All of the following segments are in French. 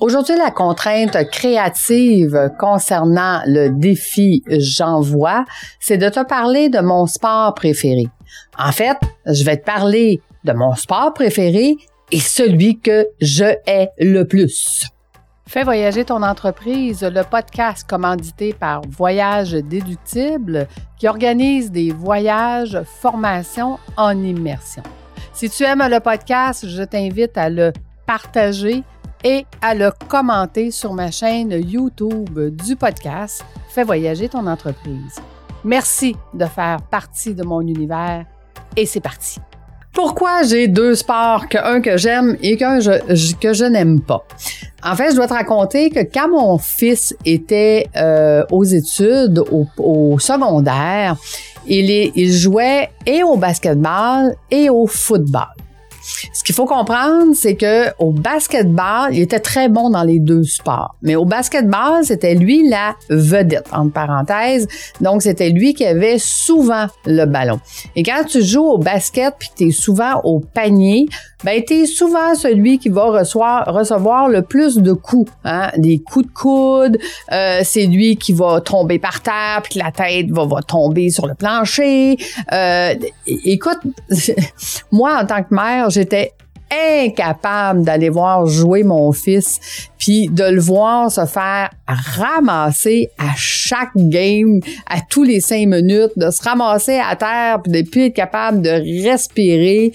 Aujourd'hui, la contrainte créative concernant le défi J'envoie, c'est de te parler de mon sport préféré. En fait, je vais te parler de mon sport préféré et celui que je hais le plus. Fais voyager ton entreprise, le podcast commandité par Voyage Déductible qui organise des voyages, formations en immersion. Si tu aimes le podcast, je t'invite à le partager et à le commenter sur ma chaîne YouTube du podcast Fais voyager ton entreprise. Merci de faire partie de mon univers et c'est parti. Pourquoi j'ai deux sports, qu'un que j'aime et qu'un que je n'aime pas? En fait, je dois te raconter que quand mon fils était euh, aux études, au, secondaire, il, il jouait et au basketball et au football. Ce qu'il faut comprendre, c'est que au basketball, il était très bon dans les deux sports. Mais au basketball, c'était lui la vedette, entre parenthèses. Donc, c'était lui qui avait souvent le ballon. Et quand tu joues au basket puis tu es souvent au panier, ben tu es souvent celui qui va recevoir, le plus de coups, hein? des coups de coude, euh, c'est lui qui va tomber par terre puis que la tête va, tomber sur le plancher. Euh, écoute, moi en tant que mère, j'étais incapable d'aller voir jouer mon fils puis de le voir se faire ramasser à chaque game à tous les cinq minutes de se ramasser à terre puis de plus être capable de respirer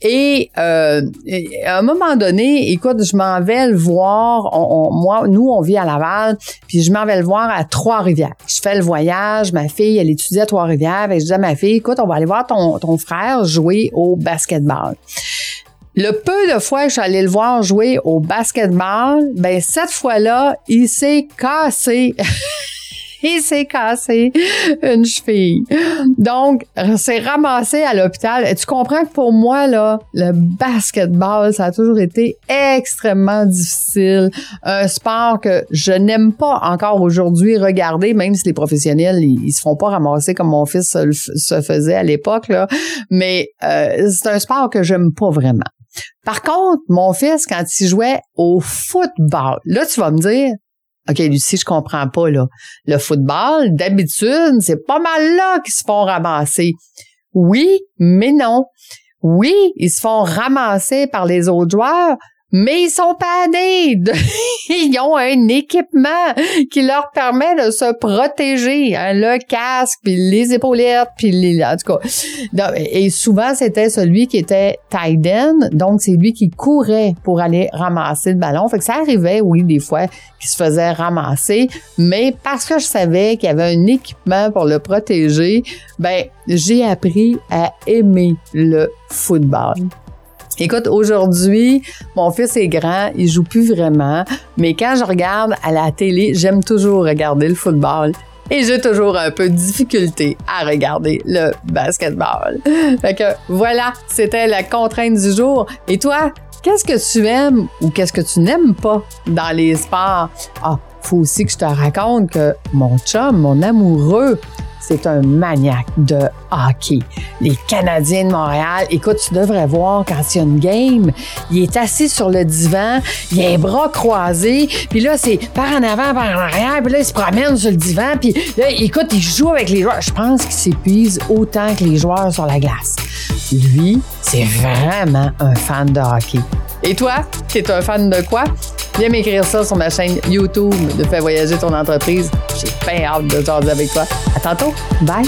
et, euh, à un moment donné, écoute, je m'en vais le voir. moi, nous, on vit à Laval, puis je m'en vais le voir à Trois-Rivières. Je fais le voyage. Ma fille, elle étudie à Trois-Rivières. Et je dis à ma fille, écoute, on va aller voir ton, ton frère jouer au basketball. Le peu de fois que je allée le voir jouer au basketball, ben cette fois-là, il s'est cassé. il s'est cassé une cheville. Donc, c'est ramassé à l'hôpital. Et tu comprends que pour moi, là, le basketball, ça a toujours été extrêmement difficile. Un sport que je n'aime pas encore aujourd'hui regarder, même si les professionnels, ils, se font pas ramasser comme mon fils se, faisait à l'époque, là. Mais euh, c'est un sport que j'aime pas vraiment. Par contre, mon fils, quand il jouait au football, là, tu vas me dire, OK, Lucie, je comprends pas, là. Le football, d'habitude, c'est pas mal là qu'ils se font ramasser. Oui, mais non. Oui, ils se font ramasser par les autres joueurs, mais ils sont pas De... ils ont un équipement qui leur permet de se protéger. Hein, le casque, puis les épaulettes, puis les... En tout cas. Et souvent, c'était celui qui était tight end. Donc, c'est lui qui courait pour aller ramasser le ballon. Fait que ça arrivait, oui, des fois, qu'il se faisait ramasser. Mais parce que je savais qu'il y avait un équipement pour le protéger, ben, j'ai appris à aimer le football. Écoute, aujourd'hui, mon fils est grand, il joue plus vraiment, mais quand je regarde à la télé, j'aime toujours regarder le football. Et j'ai toujours un peu de difficulté à regarder le basketball. Fait que voilà, c'était la contrainte du jour. Et toi, qu'est-ce que tu aimes ou qu'est-ce que tu n'aimes pas dans les sports? Ah, faut aussi que je te raconte que mon chum, mon amoureux, c'est un maniaque de hockey. Les Canadiens de Montréal, écoute, tu devrais voir quand il y a une game, il est assis sur le divan, il a les bras croisés, puis là, c'est par en avant, par en arrière, puis là, il se promène sur le divan, puis là, écoute, il joue avec les joueurs. Je pense qu'il s'épuise autant que les joueurs sur la glace. Lui, c'est vraiment un fan de hockey. Et toi, t'es un fan de quoi? Viens m'écrire ça sur ma chaîne YouTube de Fais voyager ton entreprise. J'ai bien hâte de jaser avec toi. À tantôt. Bye.